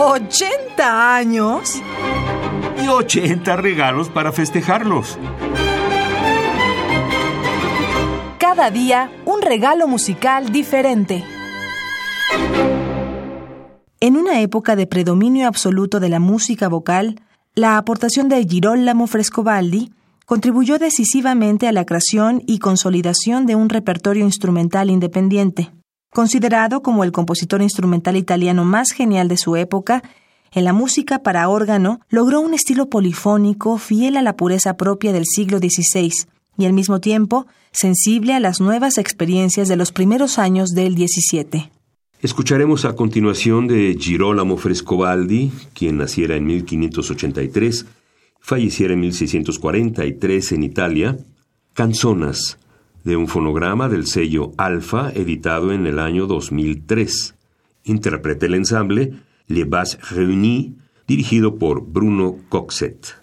¿80 años? Y 80 regalos para festejarlos. Cada día un regalo musical diferente. En una época de predominio absoluto de la música vocal, la aportación de Girolamo Frescobaldi contribuyó decisivamente a la creación y consolidación de un repertorio instrumental independiente. Considerado como el compositor instrumental italiano más genial de su época, en la música para órgano logró un estilo polifónico fiel a la pureza propia del siglo XVI y al mismo tiempo sensible a las nuevas experiencias de los primeros años del XVII. Escucharemos a continuación de Girolamo Frescobaldi, quien naciera en 1583, falleciera en 1643 en Italia, Canzonas, de un fonograma del sello Alfa, editado en el año 2003. Interpreta el ensamble Les Basses Réunies, dirigido por Bruno Coxet.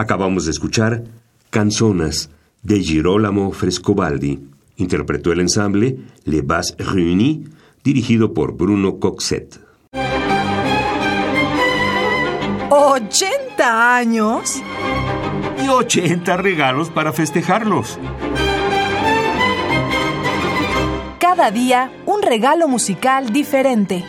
Acabamos de escuchar Canzonas de Girolamo Frescobaldi. Interpretó el ensamble Les Bas Réunis, dirigido por Bruno Coxet. ¿80 años? Y 80 regalos para festejarlos. Cada día un regalo musical diferente.